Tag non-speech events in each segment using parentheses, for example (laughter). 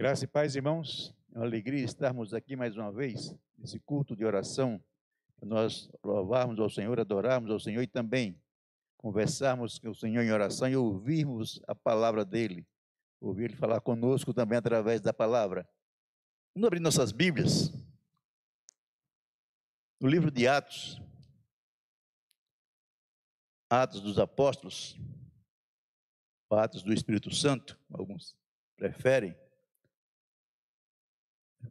Graça e paz, irmãos. É uma alegria estarmos aqui mais uma vez, nesse culto de oração, para nós louvarmos ao Senhor, adorarmos ao Senhor e também conversarmos com o Senhor em oração e ouvirmos a palavra dEle. Ouvir Ele falar conosco também através da palavra. Vamos abrir nossas Bíblias. No livro de Atos, Atos dos Apóstolos, Atos do Espírito Santo, alguns preferem.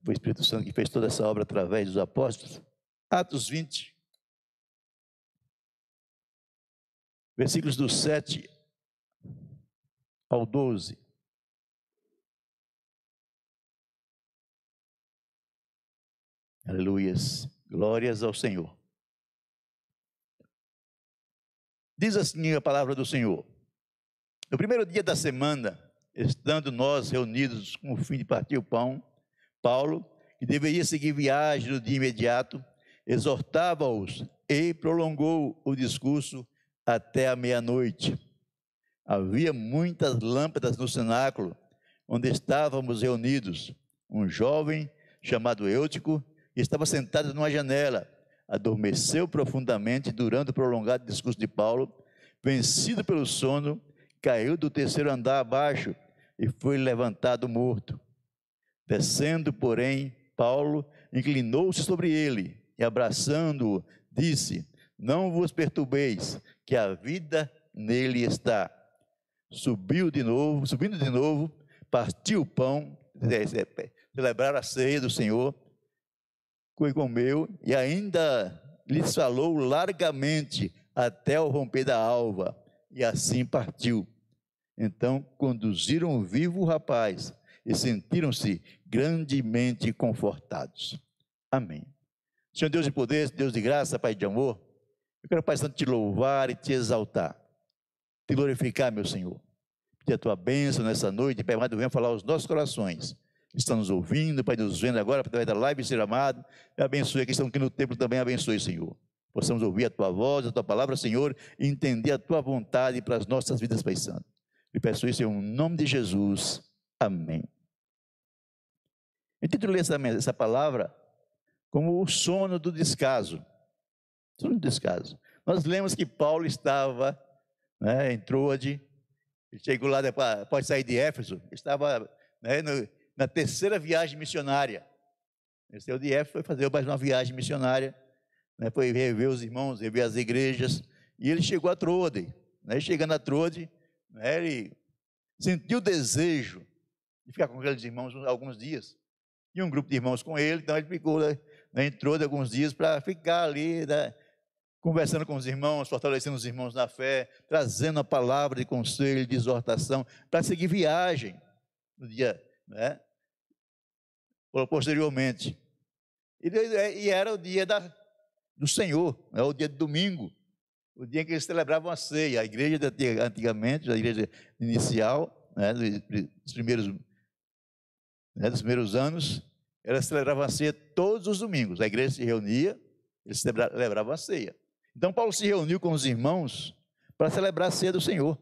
Foi o Espírito Santo que fez toda essa obra através dos apóstolos. Atos 20, versículos do 7 ao 12. Aleluias. Glórias ao Senhor. Diz assim a palavra do Senhor. No primeiro dia da semana, estando nós reunidos com o fim de partir o pão, Paulo, que deveria seguir viagem no dia imediato, exortava-os e prolongou o discurso até a meia-noite. Havia muitas lâmpadas no cenáculo onde estávamos reunidos. Um jovem chamado Eutico estava sentado numa janela. Adormeceu profundamente durante o prolongado discurso de Paulo. Vencido pelo sono, caiu do terceiro andar abaixo e foi levantado morto. Descendo, porém, Paulo inclinou-se sobre ele e, abraçando-o, disse: Não vos perturbeis, que a vida nele está. Subiu de novo, subindo de novo, partiu o pão, celebrar a ceia do Senhor, comeu e ainda lhes falou largamente até o romper da alva, e assim partiu. Então conduziram vivo o rapaz e sentiram-se grandemente confortados. Amém. Senhor Deus de poder, Deus de graça, Pai de amor, eu quero, Pai Santo, te louvar e te exaltar, te glorificar, meu Senhor. Pedir a tua bênção nessa noite, Pai amado, venha falar aos nossos corações. Estão nos ouvindo, Pai, nos vendo agora, através da live, ser amado. Abençoe, que estão aqui no templo também, abençoe, Senhor. Possamos ouvir a tua voz, a tua palavra, Senhor, e entender a tua vontade para as nossas vidas, Pai Santo. E peço isso em nome de Jesus. Amém. Intitulei essa, essa palavra como o sono do descaso. Sono do descaso. Nós lemos que Paulo estava né, em Troade, chegou lá depois, após sair de Éfeso, estava né, no, na terceira viagem missionária. Ele saiu de Éfeso, foi fazer mais uma viagem missionária, né, foi rever os irmãos, rever as igrejas, e ele chegou a Troade. Né, chegando a Troade, né, ele sentiu o desejo de ficar com aqueles irmãos alguns dias. Tinha um grupo de irmãos com ele, então ele ficou, né, entrou de alguns dias para ficar ali, né, conversando com os irmãos, fortalecendo os irmãos na fé, trazendo a palavra de conselho, de exortação, para seguir viagem no dia, né? Posteriormente. E, era o dia da, do Senhor, é o dia de domingo, o dia em que eles celebravam a ceia. A igreja antigamente, a igreja inicial, né, dos primeiros né, dos primeiros anos, elas celebravam a ceia todos os domingos. A igreja se reunia, eles celebravam a ceia. Então Paulo se reuniu com os irmãos para celebrar a ceia do Senhor.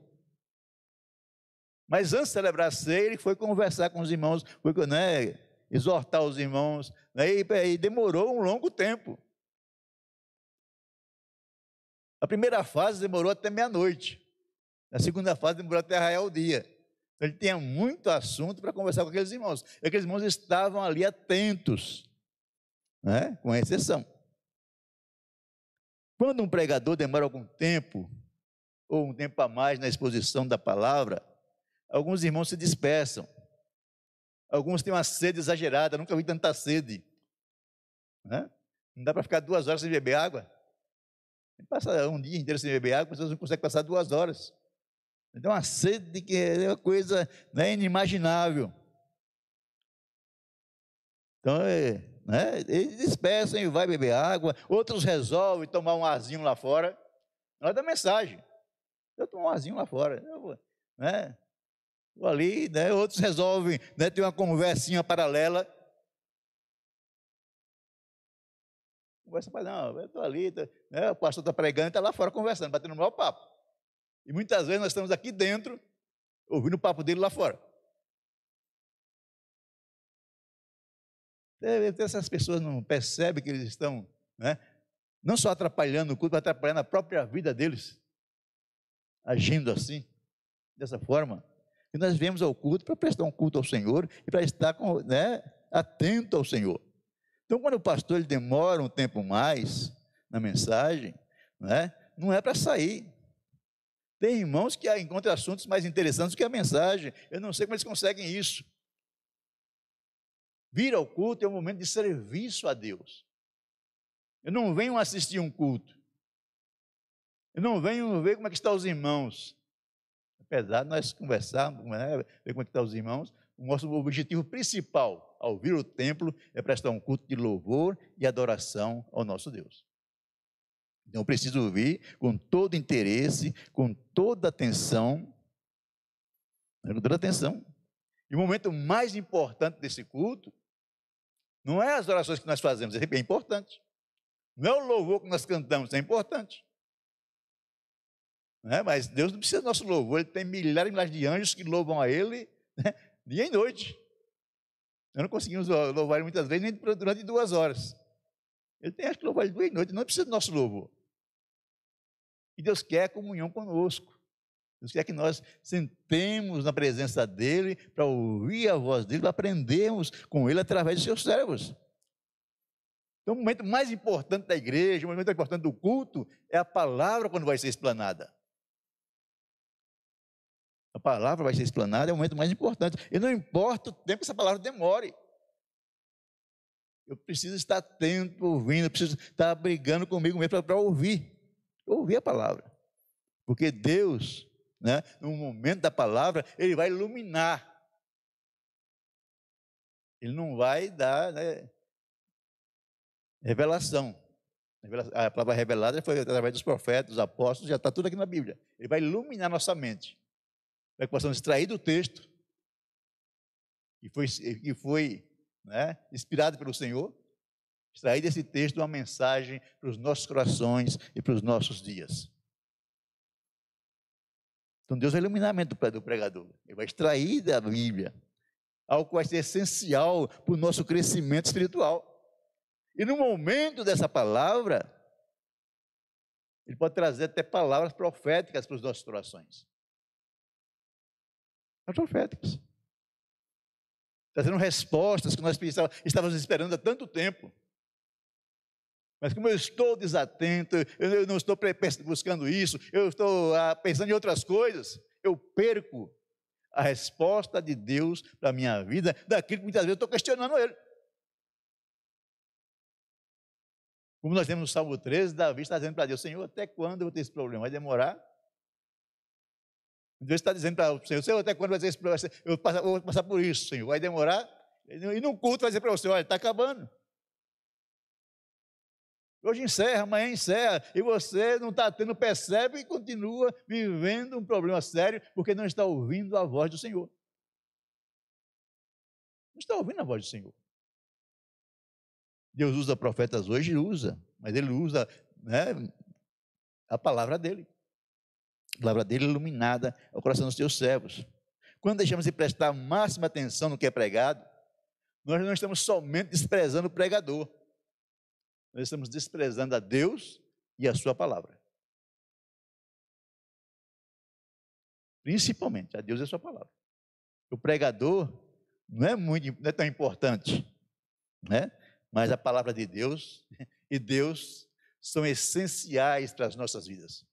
Mas antes de celebrar a ceia, ele foi conversar com os irmãos, foi né, exortar os irmãos, né, e, e demorou um longo tempo. A primeira fase demorou até meia-noite. A segunda fase demorou até raiar o dia. Ele tinha muito assunto para conversar com aqueles irmãos. E aqueles irmãos estavam ali atentos, né? com exceção. Quando um pregador demora algum tempo, ou um tempo a mais na exposição da palavra, alguns irmãos se dispersam. Alguns têm uma sede exagerada, nunca vi tanta sede. Né? Não dá para ficar duas horas sem beber água. Passa um dia inteiro sem beber água, pessoas não conseguem passar duas horas. Então, uma sede que é uma coisa né, inimaginável. Então, é, né, eles dispersam e vai beber água, outros resolvem tomar um arzinho lá fora. Olha da mensagem. Eu tomo um arzinho lá fora. Eu vou, né, vou ali, né, outros resolvem né, ter uma conversinha paralela. Conversa para não, eu estou ali, tô, né, o pastor está pregando, está lá fora conversando, batendo no maior papo. E muitas vezes nós estamos aqui dentro, ouvindo o papo dele lá fora. Essas pessoas não percebem que eles estão, né, não só atrapalhando o culto, mas atrapalhando a própria vida deles, agindo assim, dessa forma. E nós viemos ao culto para prestar um culto ao Senhor e para estar com, né, atento ao Senhor. Então, quando o pastor ele demora um tempo mais na mensagem, né, não é para sair. Tem irmãos que encontram assuntos mais interessantes do que a mensagem. Eu não sei como eles conseguem isso. Vir ao culto é um momento de serviço a Deus. Eu não venho assistir um culto. Eu não venho ver como é que estão os irmãos. Apesar de nós conversarmos, né, ver como é que estão os irmãos, o nosso objetivo principal ao vir ao templo é prestar um culto de louvor e adoração ao nosso Deus. Então eu preciso vir com todo interesse, com toda atenção, né, com toda atenção. E o momento mais importante desse culto não é as orações que nós fazemos, é bem importante. Não é o louvor que nós cantamos, é importante. É? Mas Deus não precisa do nosso louvor, Ele tem milhares e milhares de anjos que louvam a Ele né? dia e noite. Nós não conseguimos louvar Ele muitas vezes nem durante duas horas. Ele tem acho que louvar Ele dia e noite, não precisa do nosso louvor. E Deus quer comunhão conosco. Deus quer que nós sentemos na presença dEle para ouvir a voz dEle, para aprendermos com Ele através de seus servos. Então, o momento mais importante da igreja, o momento mais importante do culto, é a palavra quando vai ser explanada. A palavra vai ser explanada, é o momento mais importante. E não importa o tempo que essa palavra demore. Eu preciso estar atento, ouvindo, eu preciso estar brigando comigo mesmo para ouvir ouvir a palavra. Porque Deus, né, no momento da palavra, Ele vai iluminar. Ele não vai dar né, revelação. A palavra revelada foi através dos profetas, dos apóstolos, já está tudo aqui na Bíblia. Ele vai iluminar nossa mente. Para que possamos extrair do texto, que foi, que foi né, inspirado pelo Senhor, extrair desse texto uma mensagem para os nossos corações e para os nossos dias. Então Deus vai iluminar a mente do pregador. Ele vai extrair da Bíblia algo que vai ser essencial para o nosso crescimento espiritual. E no momento dessa palavra, ele pode trazer até palavras proféticas para os nossos corações. Proféticas. Trazendo respostas que nós estávamos esperando há tanto tempo. Mas como eu estou desatento, eu não estou buscando isso, eu estou ah, pensando em outras coisas, eu perco a resposta de Deus para a minha vida, daquilo que muitas vezes eu estou questionando Ele. Como nós temos no Salmo 13, Davi está dizendo para Deus, Senhor, até quando eu vou ter esse problema? Vai demorar? Deus está dizendo para o Senhor, Senhor, até quando vai ter esse problema? Eu vou passar por isso, Senhor, vai demorar? E num culto vai dizer para você, olha, está acabando. Hoje encerra, amanhã encerra, e você não está tendo, percebe e continua vivendo um problema sério, porque não está ouvindo a voz do Senhor. Não está ouvindo a voz do Senhor. Deus usa profetas hoje, usa, mas ele usa né, a palavra dele. A palavra dele iluminada ao coração dos seus servos. Quando deixamos de prestar máxima atenção no que é pregado, nós não estamos somente desprezando o pregador, nós estamos desprezando a Deus e a Sua palavra. Principalmente a Deus e a Sua palavra. O pregador não é, muito, não é tão importante, né? mas a palavra de Deus (laughs) e Deus são essenciais para as nossas vidas.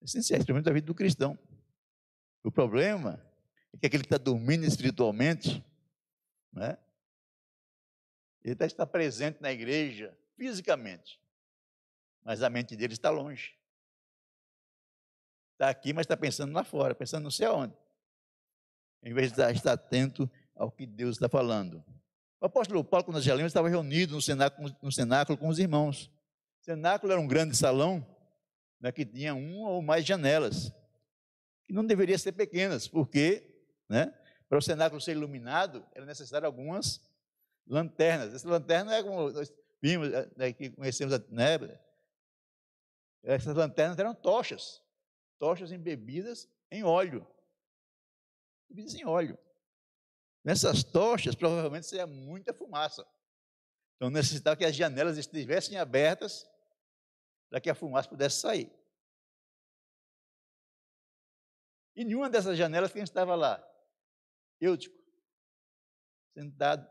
Essenciais, principalmente a vida do cristão. O problema é que aquele que está dormindo espiritualmente, né? Ele até está presente na igreja fisicamente, mas a mente dele está longe. Está aqui, mas está pensando lá fora, pensando não sei aonde. Em vez de estar atento ao que Deus está falando. O apóstolo Paulo, quando nós já lemos, estava reunido no cenáculo, no cenáculo com os irmãos. O cenáculo era um grande salão né, que tinha uma ou mais janelas, que não deveriam ser pequenas, porque né, para o cenáculo ser iluminado, era necessário algumas lanternas. Essa lanterna é como nós vimos, né, que conhecemos, né? Essas lanternas eram tochas, tochas embebidas em óleo. Embebidas em óleo. Nessas tochas, provavelmente seria muita fumaça. Então necessitava que as janelas estivessem abertas para que a fumaça pudesse sair. E nenhuma dessas janelas quem estava lá? Eutico, sentado.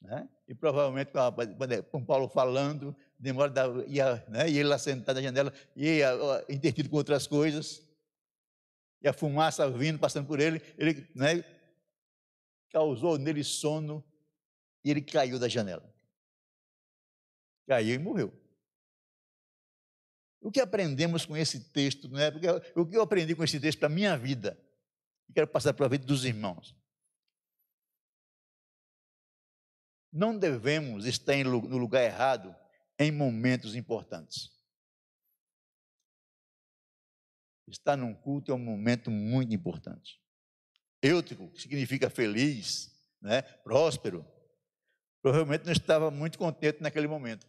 Né? E provavelmente com Paulo falando, demora da, ia, né? e ele lá sentado na janela, ia intertido com outras coisas, e a fumaça vindo, passando por ele, ele né? causou nele sono e ele caiu da janela. Caiu e morreu. O que aprendemos com esse texto? Né? Porque o que eu aprendi com esse texto para a minha vida? E quero passar para a vida dos irmãos. Não devemos estar no lugar errado em momentos importantes. Estar num culto é um momento muito importante. Eutico, que significa feliz, né? próspero, provavelmente não estava muito contente naquele momento.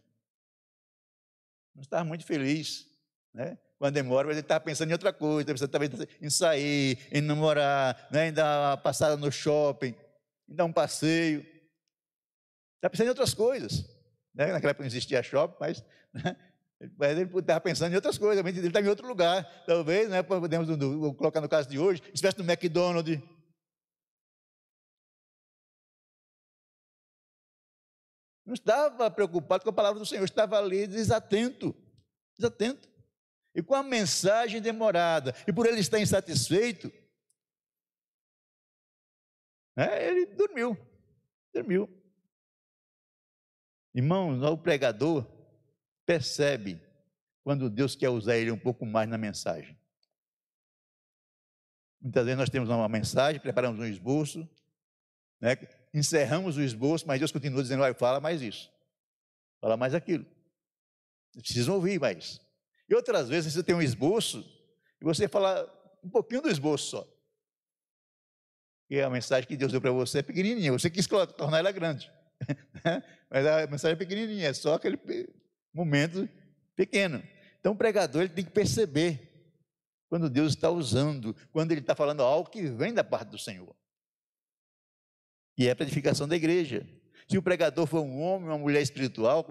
Não estava muito feliz. Né? Quando demora, ele estava pensando em outra coisa, estava pensando em sair, em namorar, né? em dar uma passada no shopping, em dar um passeio. Estava pensando em outras coisas. Né? Naquela época não existia shopping, mas, né? mas ele estava pensando em outras coisas, ele estava em outro lugar. Talvez, né? podemos colocar no caso de hoje, estivesse no McDonald's. Não estava preocupado com a palavra do Senhor, estava ali desatento, desatento e com a mensagem demorada, e por ele estar insatisfeito, né, ele dormiu, dormiu. Irmãos, o pregador percebe quando Deus quer usar ele um pouco mais na mensagem. Muitas vezes nós temos uma mensagem, preparamos um esboço, né, encerramos o esboço, mas Deus continua dizendo: vai, fala mais isso, fala mais aquilo. Precisam ouvir mais. E outras vezes você tem um esboço e você fala um pouquinho do esboço só. E a mensagem que Deus deu para você é pequenininha, você quis tornar ela grande. (laughs) Mas a mensagem é pequenininha, é só aquele momento pequeno. Então o pregador ele tem que perceber quando Deus está usando, quando ele está falando algo que vem da parte do Senhor. E é para edificação da igreja. Se o pregador for um homem, uma mulher espiritual,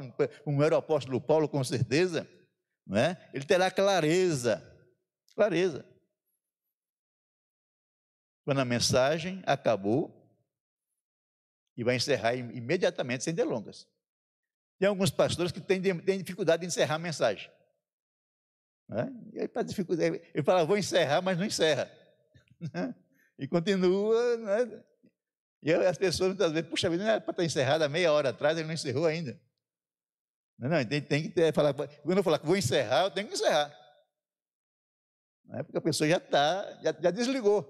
como era o apóstolo Paulo, com certeza, não é? ele terá clareza, clareza. Quando a mensagem acabou, e vai encerrar imediatamente, sem delongas. Tem alguns pastores que têm, têm dificuldade de encerrar a mensagem. Né? E aí, para dificuldade, ele fala, vou encerrar, mas não encerra. (laughs) e continua. Né? E as pessoas muitas vezes, puxa vida, não era para estar encerrada meia hora atrás, ele não encerrou ainda. Não, não, tem, tem que ter, falar, quando eu falar que vou encerrar, eu tenho que encerrar. Não é porque a pessoa já está, já, já, desligou.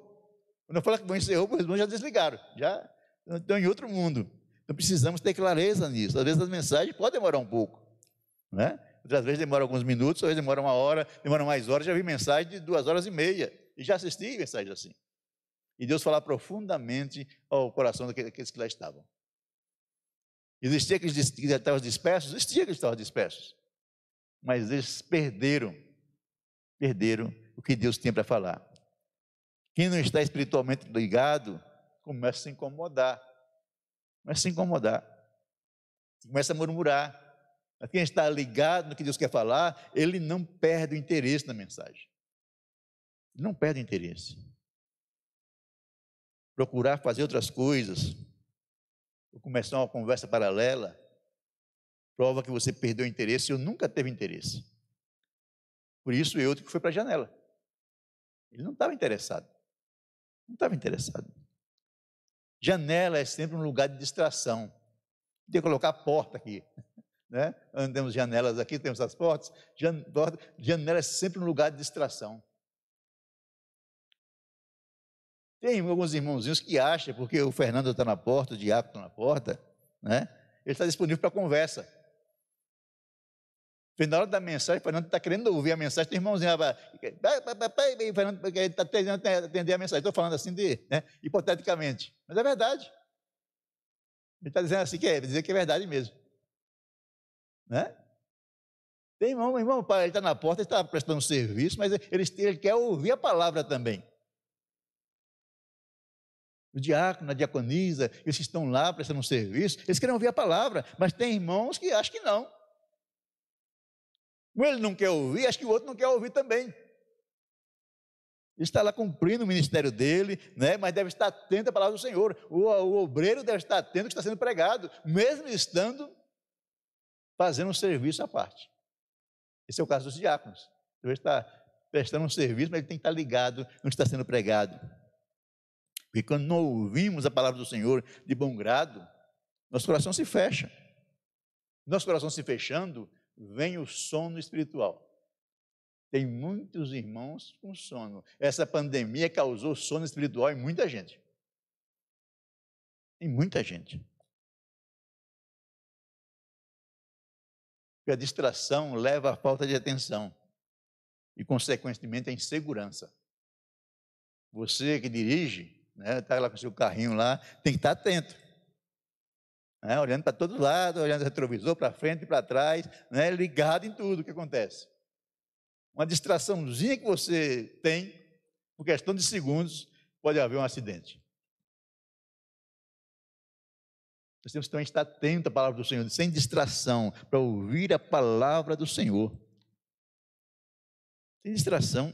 Quando eu falar que vou encerrar, os irmãos já desligaram, já estão em outro mundo. Então precisamos ter clareza nisso. Às vezes as mensagens podem demorar um pouco, né? Outras vezes demora alguns minutos, às vezes demora uma hora, demora mais horas. Já vi mensagem de duas horas e meia e já assisti mensagens assim. E Deus falar profundamente ao coração daqueles que lá estavam. Existia aqueles que estavam dispersos? Existia que estavam dispersos. Mas eles perderam, perderam o que Deus tem para falar. Quem não está espiritualmente ligado, começa a se incomodar. Começa a se incomodar. Começa a murmurar. Mas quem está ligado no que Deus quer falar, ele não perde o interesse na mensagem. Ele não perde o interesse. Procurar fazer outras coisas, ou começar uma conversa paralela, prova que você perdeu o interesse ou nunca teve interesse. Por isso eu que para a janela. Ele não estava interessado. Não estava interessado. Janela é sempre um lugar de distração. Tem que colocar a porta aqui. (laughs) Né? Temos janelas aqui, temos as portas. Janela é sempre um lugar de distração. Tem alguns irmãozinhos que acham, porque o Fernando está na porta, o Diabo está na porta, né? ele está disponível para conversa. Na hora da mensagem, Fernando está querendo ouvir a mensagem, tem irmãozinho lá, o Fernando está tentando atender a mensagem. Estou falando assim de, né, hipoteticamente, mas é verdade. Ele está dizendo assim que é, dizer que é verdade mesmo. Né? Tem irmão, irmão, ele está na porta, ele está prestando serviço, mas ele, ele quer ouvir a palavra também. o diácono, a diaconisa, eles estão lá prestando um serviço, eles querem ouvir a palavra, mas tem irmãos que acham que não. Como ele não quer ouvir, acho que o outro não quer ouvir também. Ele está lá cumprindo o ministério dele, né? mas deve estar atento à palavra do Senhor. O, o obreiro deve estar atento ao que está sendo pregado, mesmo estando fazendo um serviço à parte. Esse é o caso dos diáconos. Deve estar prestando um serviço, mas ele tem que estar ligado no que está sendo pregado. Porque quando não ouvimos a palavra do Senhor de bom grado, nosso coração se fecha. Nosso coração se fechando, vem o sono espiritual. Tem muitos irmãos com sono. Essa pandemia causou sono espiritual em muita gente. Em muita gente. Porque a distração leva à falta de atenção e, consequentemente, à insegurança. Você que dirige, né, está lá com seu carrinho lá, tem que estar atento. Né, olhando para todo lado, olhando o retrovisor, para frente e para trás, né, ligado em tudo o que acontece. Uma distraçãozinha que você tem, por questão de segundos, pode haver um acidente. Nós temos também que estar atento à palavra do Senhor, sem distração, para ouvir a palavra do Senhor. Sem distração.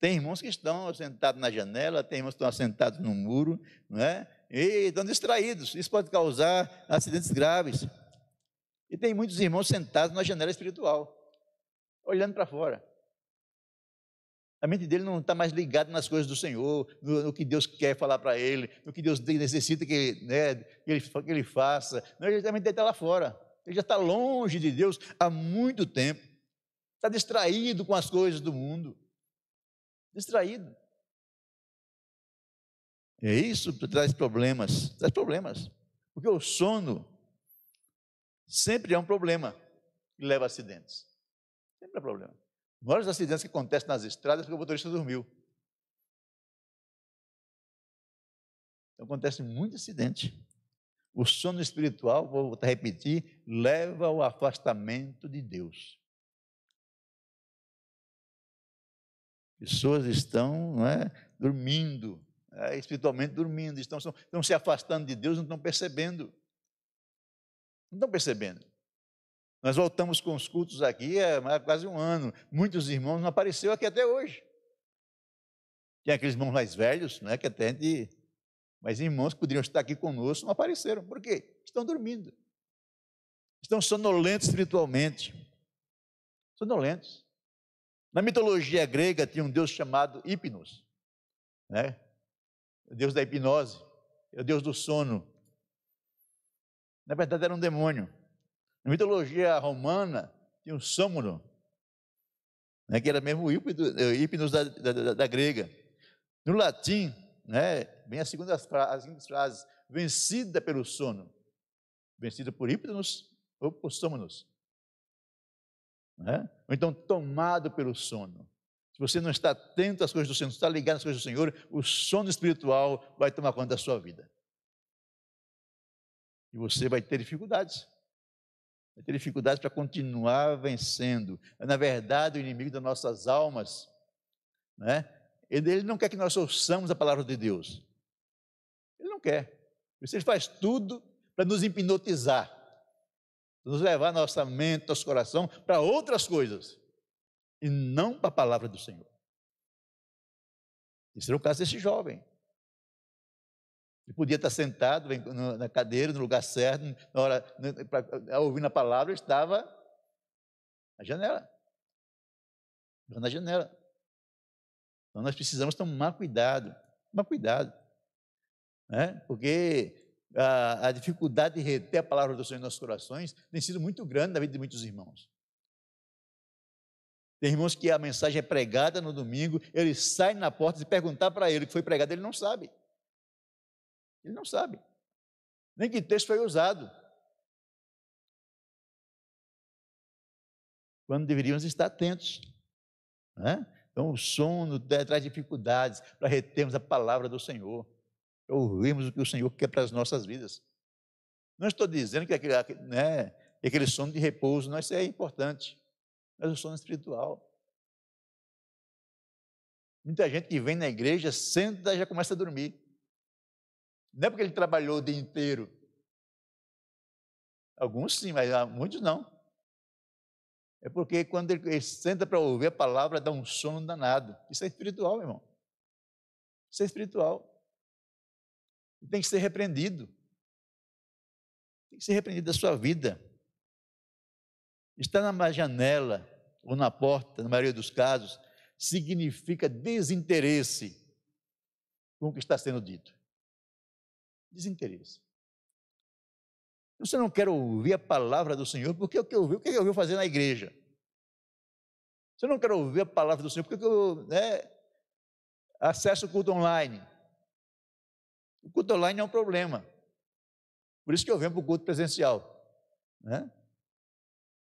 Tem irmãos que estão sentados na janela, tem irmãos que estão sentados no muro, não é? E estão distraídos. Isso pode causar acidentes graves. E tem muitos irmãos sentados na janela espiritual, olhando para fora. A mente dele não está mais ligada nas coisas do Senhor, no, no que Deus quer falar para ele, no que Deus necessita que, né, que, ele, que ele faça. Não, ele, a mente dele está lá fora. Ele já está longe de Deus há muito tempo. Está distraído com as coisas do mundo distraído. E isso traz problemas, traz problemas. Porque o sono sempre é um problema que leva a acidentes. Sempre é problema. Os acidentes que acontecem nas estradas é porque o motorista dormiu. Então, acontece muito acidente. O sono espiritual, vou repetir, leva ao afastamento de Deus. Pessoas estão é, dormindo, é, espiritualmente dormindo, estão, estão se afastando de Deus, não estão percebendo. Não estão percebendo. Nós voltamos com os cultos aqui há quase um ano. Muitos irmãos não apareceram aqui até hoje. Tem aqueles irmãos mais velhos, né, que até de... Mas irmãos que poderiam estar aqui conosco não apareceram. Por quê? Estão dormindo. Estão sonolentos espiritualmente. Sonolentos. Na mitologia grega tinha um deus chamado Hipnos, né? O deus da hipnose, é o deus do sono. Na verdade era um demônio. Na mitologia romana tinha um Sômono, né, que era mesmo o Hipnos da, da, da, grega. No latim, né, vem a segunda as seguintes frases, vencida pelo sono. Vencida por Hipnos ou por Sômonos. Né? Ou então tomado pelo sono. Se você não está atento às coisas do Senhor, não está ligado às coisas do Senhor, o sono espiritual vai tomar conta da sua vida. E você vai ter dificuldades. Vai ter dificuldades para continuar vencendo. Na verdade, o inimigo das nossas almas, né? ele não quer que nós ouçamos a palavra de Deus. Ele não quer. Ele faz tudo para nos hipnotizar nos levar nossa mente, nosso coração para outras coisas e não para a palavra do Senhor. Esse era o caso desse jovem. Ele podia estar sentado na cadeira, no lugar certo, na hora, ouvindo a palavra, estava na janela. Na janela. Então nós precisamos tomar cuidado, tomar cuidado. Né? Porque a, a dificuldade de reter a palavra do Senhor em nossos corações tem sido muito grande na vida de muitos irmãos. Tem irmãos que a mensagem é pregada no domingo, ele sai na porta e perguntar para ele o que foi pregado, ele não sabe. Ele não sabe. Nem que texto foi usado. Quando deveríamos estar atentos. Né? Então, o sono traz dificuldades para retermos a palavra do Senhor ouvirmos o que o Senhor quer para as nossas vidas. Não estou dizendo que aquele, né, aquele sono de repouso não é importante, mas o sono espiritual. Muita gente que vem na igreja, senta e já começa a dormir. Não é porque ele trabalhou o dia inteiro. Alguns sim, mas muitos não. É porque quando ele senta para ouvir a palavra, dá um sono danado. Isso é espiritual, irmão. Isso é espiritual. Tem que ser repreendido. Tem que ser repreendido da sua vida. Estar na janela ou na porta, na maioria dos casos, significa desinteresse com o que está sendo dito. Desinteresse. Você não quer ouvir a palavra do Senhor, porque o que ouviu, o que ouviu fazer na igreja? Você não quer ouvir a palavra do Senhor, porque eu né, acesso o culto online. O culto online é um problema. Por isso que eu venho para o culto presencial. Né?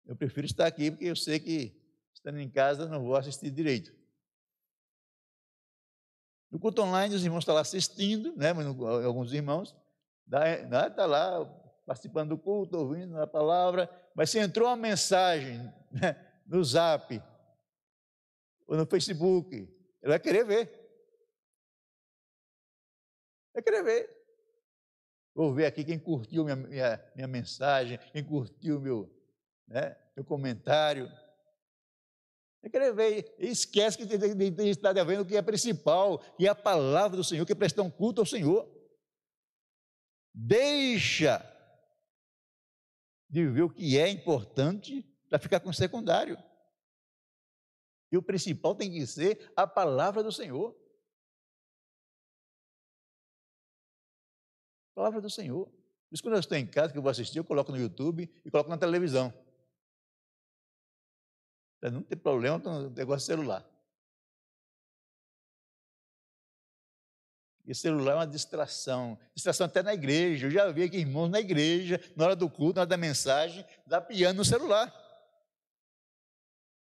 Eu prefiro estar aqui, porque eu sei que, estando em casa, não vou assistir direito. No culto online, os irmãos estão lá assistindo, né? alguns irmãos, está lá participando do culto, ouvindo a palavra, mas se entrou uma mensagem né, no zap, ou no Facebook, ele vai querer ver. Vai querer ver. Vou ver aqui quem curtiu minha, minha, minha mensagem, quem curtiu meu, né, comentário. Vai querer ver. E esquece que tem, tem, tem estar vendo o que é principal, que é a palavra do Senhor, que é prestar um culto ao Senhor. Deixa de ver o que é importante para ficar com o secundário. E o principal tem que ser a palavra do Senhor. A palavra do Senhor. Por isso, quando eu estou em casa, que eu vou assistir, eu coloco no YouTube e coloco na televisão. Para não ter problema com o negócio celular. E celular é uma distração. Distração até na igreja. Eu já vi aqui irmãos na igreja, na hora do culto, na hora da mensagem, dá piano no celular.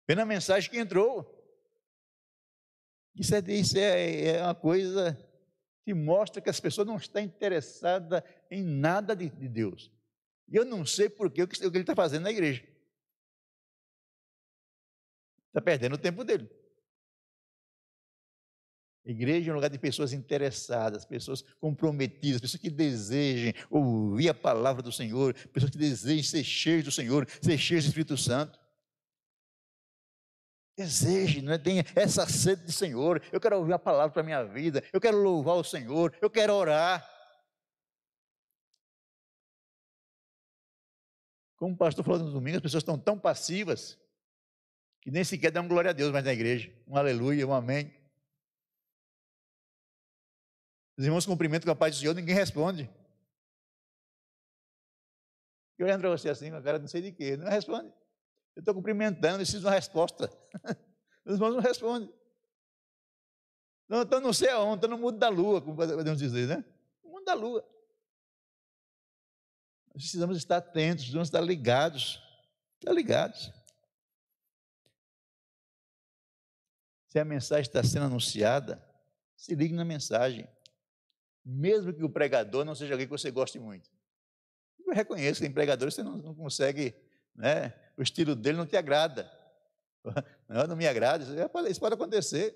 Vendo a mensagem que entrou. Isso, é, isso é, é uma coisa que mostra que as pessoas não estão interessadas em nada de, de Deus. E eu não sei por que o que ele está fazendo na igreja. Está perdendo o tempo dele. Igreja é um lugar de pessoas interessadas, pessoas comprometidas, pessoas que desejem ouvir a palavra do Senhor, pessoas que desejem ser cheias do Senhor, ser cheias do Espírito Santo. Deseje, não é? tenha essa sede de Senhor. Eu quero ouvir a palavra para a minha vida, eu quero louvar o Senhor, eu quero orar. Como o pastor falou no domingo, as pessoas estão tão passivas que nem sequer dão glória a Deus mais na igreja. Um aleluia, um amém. Os irmãos cumprimentam com a paz do Senhor, ninguém responde. Eu olhando para você assim, com a cara não sei de quê, não responde. Eu estou cumprimentando, preciso de uma resposta. (laughs) Os irmãos não respondem. Não, não sei aonde, estou no mundo da lua, como podemos dizer, né? No mundo da lua. Nós precisamos estar atentos, precisamos estar ligados. Estar ligados. Se a mensagem está sendo anunciada, se ligue na mensagem mesmo que o pregador não seja alguém que você goste muito. Eu reconheço que tem pregadores que você não, não consegue, né? o estilo dele não te agrada. (laughs) Não, não me agrada, isso pode acontecer.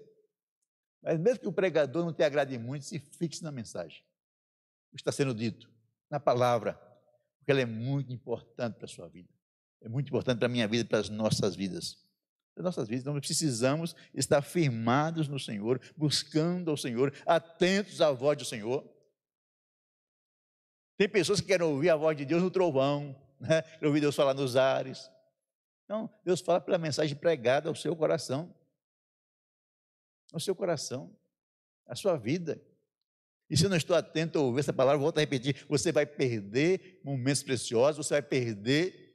Mas mesmo que o pregador não te agrade muito, se fixe na mensagem. O que está sendo dito, na palavra, porque ela é muito importante para a sua vida. É muito importante para a minha vida e para as nossas vidas das nossas vidas. Então, nós precisamos estar firmados no Senhor, buscando ao Senhor, atentos à voz do Senhor. Tem pessoas que querem ouvir a voz de Deus no trovão, né? querem ouvir Deus falar nos ares. Não, Deus fala pela mensagem pregada ao seu coração. Ao seu coração, à sua vida. E se eu não estou atento a ouvir essa palavra, volto a repetir, você vai perder momentos preciosos, você vai perder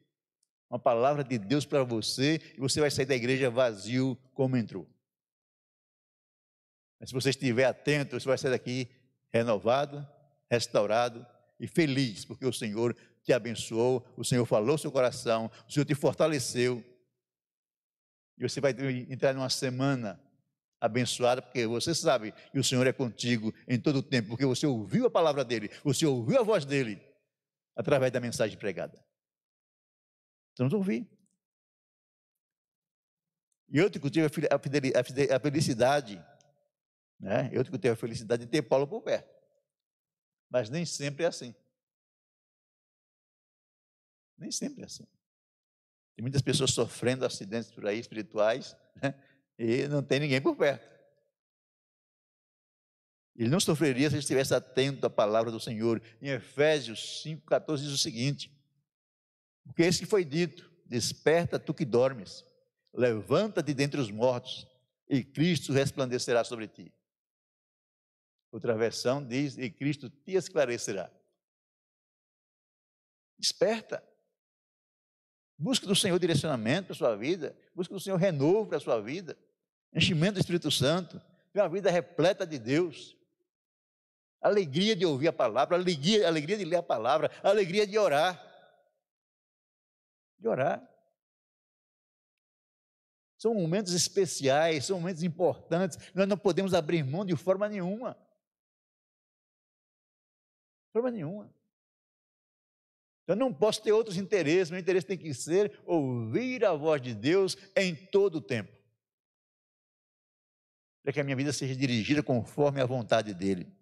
uma palavra de Deus para você e você vai sair da igreja vazio como entrou. Mas se você estiver atento, você vai sair daqui renovado, restaurado e feliz, porque o Senhor te abençoou, o Senhor falou seu coração, o Senhor te fortaleceu. E você vai entrar numa semana abençoada, porque você sabe que o Senhor é contigo em todo o tempo, porque você ouviu a palavra dele, você ouviu a voz dele através da mensagem pregada. Precisamos ouvir. E eu que tive a felicidade, né? eu que tive a felicidade de ter Paulo por perto. Mas nem sempre é assim. Nem sempre é assim. Tem muitas pessoas sofrendo acidentes por aí espirituais né? e não tem ninguém por perto. Ele não sofreria se ele estivesse atento à palavra do Senhor. Em Efésios 5,14 diz o seguinte: Porque esse que foi dito, desperta tu que dormes, levanta-te dentre os mortos, e Cristo resplandecerá sobre ti. Outra versão diz: E Cristo te esclarecerá. Desperta. Busque do Senhor direcionamento para a sua vida, busque do Senhor renovo para a sua vida, enchimento do Espírito Santo, uma vida repleta de Deus. Alegria de ouvir a palavra, alegria, alegria de ler a palavra, alegria de orar. De orar. São momentos especiais, são momentos importantes, nós não podemos abrir mão de forma nenhuma. De forma nenhuma. Eu não posso ter outros interesses, meu interesse tem que ser ouvir a voz de Deus em todo o tempo. Para que a minha vida seja dirigida conforme a vontade dEle.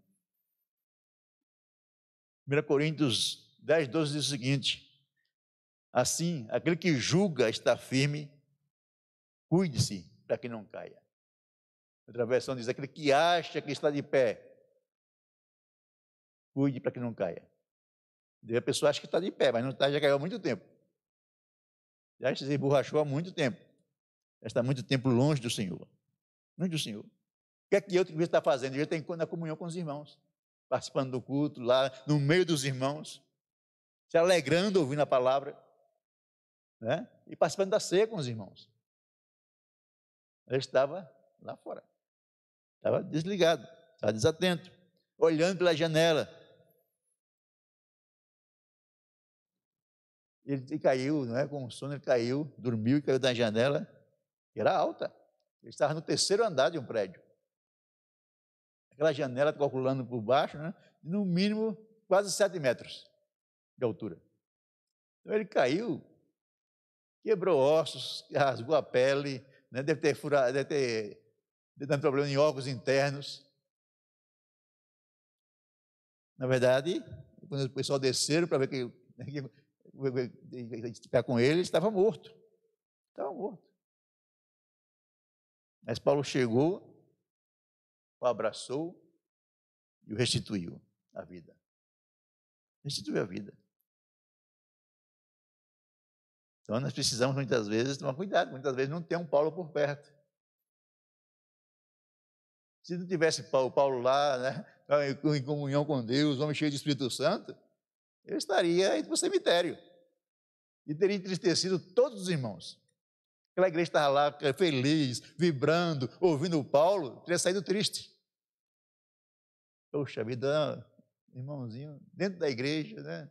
1 Coríntios 10, 12 diz o seguinte: Assim, aquele que julga está firme, cuide-se para que não caia. Outra versão diz: aquele que acha que está de pé, cuide para que não caia. A pessoa acha que está de pé, mas não está, já caiu há muito tempo. Já se emborrachou há muito tempo. Já está muito tempo longe do Senhor. Longe do Senhor. O que é que eu devia estar fazendo? Eu estar na comunhão com os irmãos, participando do culto, lá no meio dos irmãos, se alegrando ouvindo a palavra, né? e participando da ceia com os irmãos. Eu estava lá fora, estava desligado, estava desatento, olhando pela janela, Ele caiu, não é? Com sono, ele caiu, dormiu e caiu da janela, que era alta. Ele estava no terceiro andar de um prédio. Aquela janela calculando por baixo, né? no mínimo quase sete metros de altura. Então ele caiu, quebrou ossos, (laughs) rasgou a pele, né? deve ter furado, deve ter dando problema em órgãos internos. Na verdade, quando o pessoal desceram para ver que, né, ficar com ele, ele estava morto. Estava morto. Mas Paulo chegou, o abraçou e o restituiu a vida. Restituiu a vida. Então nós precisamos muitas vezes tomar cuidado, muitas vezes não tem um Paulo por perto. Se não tivesse Paulo, Paulo lá, né, em comunhão com Deus, homem cheio de Espírito Santo, eu estaria indo para o cemitério e teria entristecido todos os irmãos. Aquela igreja estava lá feliz, vibrando, ouvindo Paulo, teria saído triste. Poxa vida, irmãozinho, dentro da igreja, né?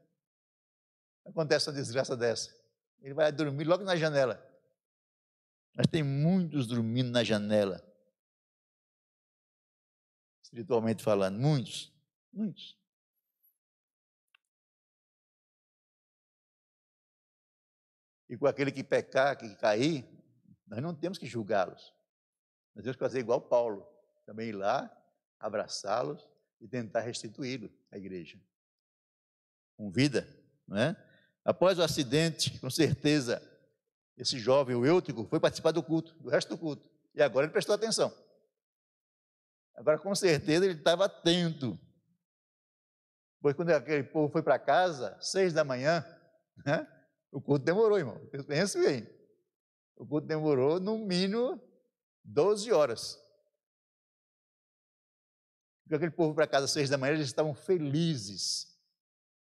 Acontece uma desgraça dessa. Ele vai dormir logo na janela. Mas tem muitos dormindo na janela. Espiritualmente falando, muitos, muitos. E com aquele que pecar, que cair, nós não temos que julgá-los. Nós temos que fazer igual Paulo, também ir lá, abraçá-los e tentar restituí-lo à igreja. Com vida, não é? Após o acidente, com certeza, esse jovem, o Eutico, foi participar do culto, do resto do culto. E agora ele prestou atenção. Agora, com certeza, ele estava atento. Pois quando aquele povo foi para casa, seis da manhã, né? O culto demorou, irmão. Pense bem. O culto demorou no mínimo 12 horas. Porque aquele povo para casa seis da manhã, eles estavam felizes.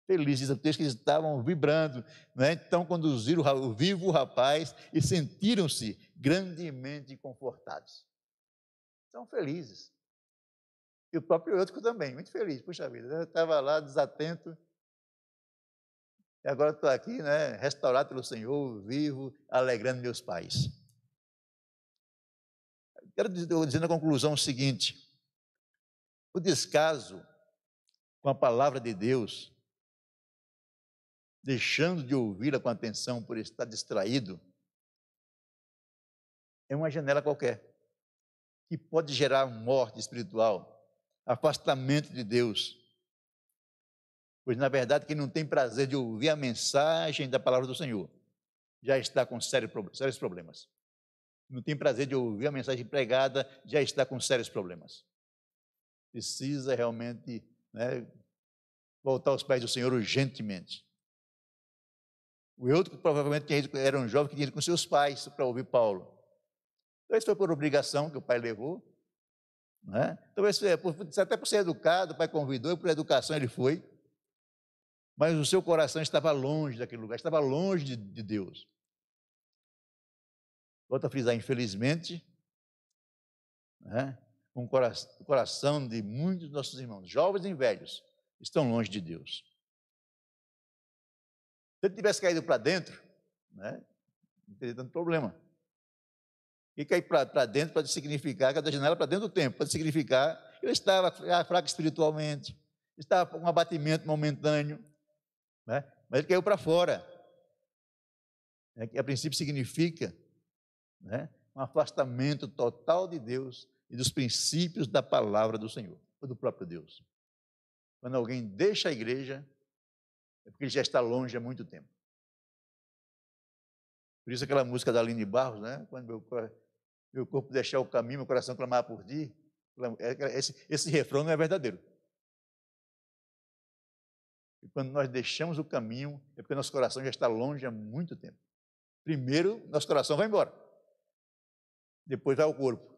Felizes, o que eles estavam vibrando. Né? Então conduziram o vivo rapaz e sentiram-se grandemente confortados. Estão felizes. E o próprio outro também, muito feliz. Puxa vida, eu estava lá desatento, e agora estou aqui, né, restaurado pelo Senhor, vivo, alegrando meus pais. Quero dizer na conclusão o seguinte: o descaso com a palavra de Deus, deixando de ouvi-la com atenção por estar distraído, é uma janela qualquer, que pode gerar morte espiritual, afastamento de Deus, Pois, na verdade, quem não tem prazer de ouvir a mensagem da palavra do Senhor já está com sérios problemas. Não tem prazer de ouvir a mensagem pregada, já está com sérios problemas. Precisa realmente né, voltar aos pés do Senhor urgentemente. O outro provavelmente era um jovem que tinha ido com seus pais para ouvir Paulo. Talvez foi por obrigação que o pai levou. Né? Talvez até por ser educado, o pai convidou, e por educação ele foi. Mas o seu coração estava longe daquele lugar, estava longe de, de Deus. Volto a frisar, infelizmente, né? o coração de muitos dos nossos irmãos, jovens e velhos, estão longe de Deus. Se ele tivesse caído para dentro, né, não teria tanto problema. E cair para dentro pode significar, cada janela para dentro do tempo, pode significar que ele estava fraco espiritualmente, estava com um abatimento momentâneo, né? mas ele caiu para fora. É, que a princípio significa né, um afastamento total de Deus e dos princípios da palavra do Senhor, ou do próprio Deus. Quando alguém deixa a igreja, é porque ele já está longe há muito tempo. Por isso aquela música da Aline Barros, né? Quando meu, meu corpo deixar o caminho, meu coração clamar por ti. É, esse, esse refrão não é verdadeiro. E quando nós deixamos o caminho, é porque nosso coração já está longe há muito tempo. Primeiro, nosso coração vai embora. Depois vai o corpo.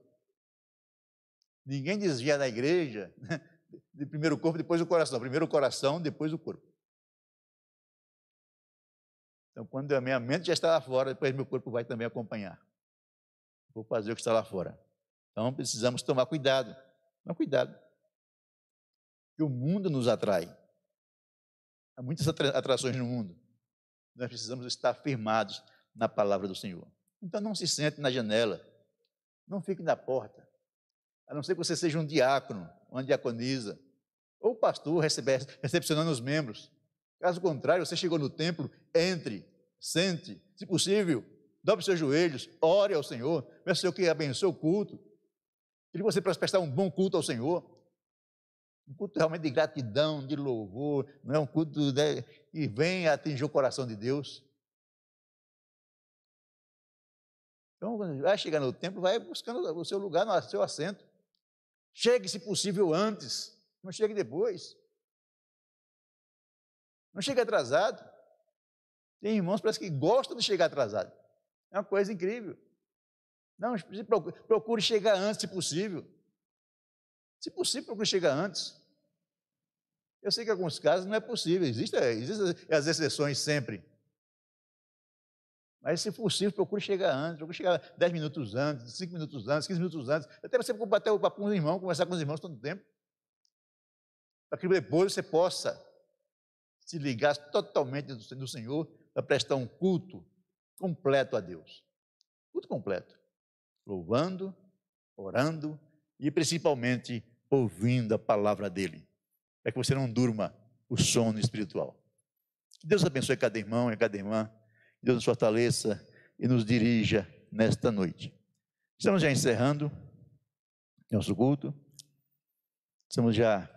Ninguém desvia da igreja (laughs) né? de primeiro o corpo, depois o coração. Primeiro o coração, depois o corpo. Então, quando a minha mente já está lá fora, depois meu corpo vai também acompanhar. Vou fazer o que está lá fora. Então, precisamos tomar cuidado. Tomar cuidado. Que o mundo nos atrai. Há muitas atrações no mundo. Nós precisamos estar firmados na palavra do Senhor. Então, não se sente na janela. Não fique na porta. A não ser que você seja um diácono, uma diaconisa, ou pastor recepcionando os membros. Caso contrário, você chegou no templo, entre, sente, se possível, dobre seus joelhos, ore ao Senhor, peça ao Senhor que abençoe o culto, que você possa prestar um bom culto ao Senhor. Um culto realmente de gratidão, de louvor, não é um culto né, que vem atingir o coração de Deus. Então, quando vai chegar no templo, vai buscando o seu lugar, no seu assento. Chegue, se possível, antes, não chegue depois. Não chega atrasado. Tem irmãos parece que gostam de chegar atrasado. É uma coisa incrível. Não, procure chegar antes, se possível. Se possível, procure chegar antes. Eu sei que em alguns casos não é possível, existem existe as exceções sempre. Mas, se possível, procure chegar antes, procure chegar 10 minutos antes, 5 minutos antes, 15 minutos antes, até você bater o papo com os irmãos, conversar com os irmãos todo o tempo. Para que depois você possa se ligar totalmente do Senhor para prestar um culto completo a Deus. Culto completo. Louvando, orando e principalmente ouvindo a palavra dele. Para que você não durma o sono espiritual. Que Deus abençoe cada irmão e cada irmã. Que Deus nos fortaleça e nos dirija nesta noite. Estamos já encerrando nosso culto. Estamos já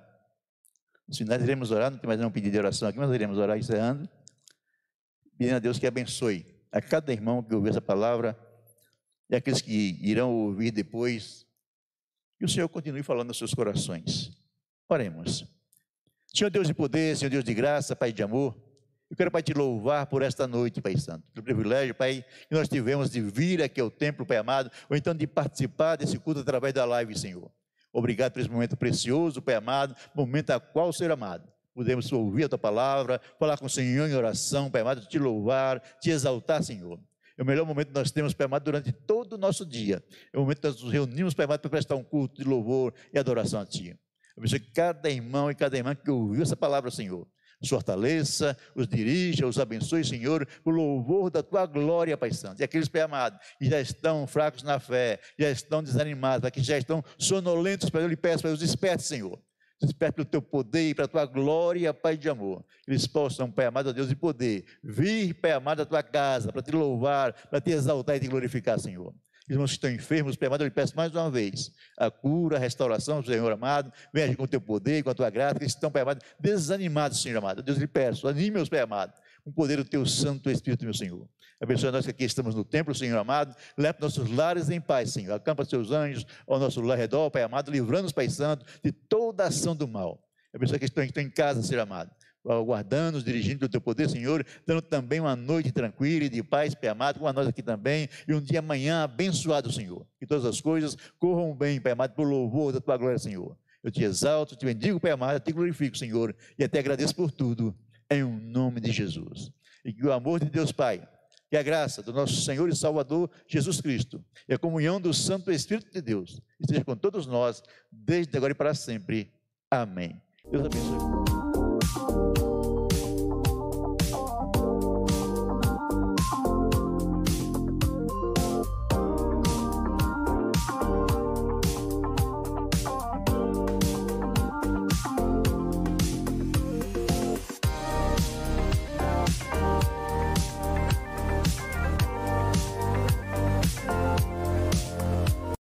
finais iremos orar, não tem mais nenhum pedido de oração aqui, mas iremos orar encerrando. Pedindo a Deus que abençoe a cada irmão que ouviu essa palavra e aqueles que irão ouvir depois. Que o Senhor continue falando nos seus corações. Oremos. Senhor Deus de poder, Senhor Deus de graça, Pai de amor, eu quero, Pai, te louvar por esta noite, Pai Santo, pelo privilégio, Pai, que nós tivemos de vir aqui ao templo, Pai amado, ou então de participar desse culto através da live, Senhor. Obrigado por esse momento precioso, Pai amado, momento a qual, Senhor amado, podemos ouvir a Tua palavra, falar com o Senhor em oração, Pai amado, te louvar, te exaltar, Senhor. É o melhor momento que nós temos, Pai amado, durante todo o nosso dia. É o momento que nós nos reunimos, Pai amado, para prestar um culto de louvor e adoração a Ti. Eu abençoe cada irmão e cada irmã que ouviu essa palavra, Senhor fortaleça, os dirija, os abençoe, Senhor, o louvor da tua glória, Pai Santo. E aqueles, Pai amado, que já estão fracos na fé, já estão desanimados, que já estão sonolentos, Pai, eu lhe peço, Pai, os desperte, Senhor. Desperte pelo teu poder e a tua glória, Pai de amor. Eles possam, Pai amado, a Deus de poder, vir, Pai amado, à tua casa, para te louvar, para te exaltar e te glorificar, Senhor. Irmãos que estão enfermos, Pai amado, eu lhe peço mais uma vez a cura, a restauração, Senhor amado, venha com o teu poder, com a tua graça, que estão, Pai amado, desanimados, Senhor amado. Deus lhe peço, anime-os, Pai amado, com o poder do teu Santo Espírito, meu Senhor. Abençoe nós que aqui estamos no templo, Senhor amado. Leve nossos lares em paz, Senhor. Acampa seus anjos ao nosso redor, Pai amado, livrando-nos, Pai Santo, de toda ação do mal. Abençoe que estão, que estão em casa, Senhor amado guardando, nos dirigindo do teu poder, Senhor, dando também uma noite tranquila e de paz, Pai amado, com a nós aqui também, e um dia amanhã abençoado, Senhor. Que todas as coisas corram bem, Pai amado, por louvor da tua glória, Senhor. Eu te exalto, te bendigo, Pai amado, te glorifico, Senhor, e até agradeço por tudo, em um nome de Jesus. E que o amor de Deus Pai, que a graça do nosso Senhor e Salvador Jesus Cristo e a comunhão do Santo Espírito de Deus esteja com todos nós, desde agora e para sempre. Amém. Deus abençoe. Thank you.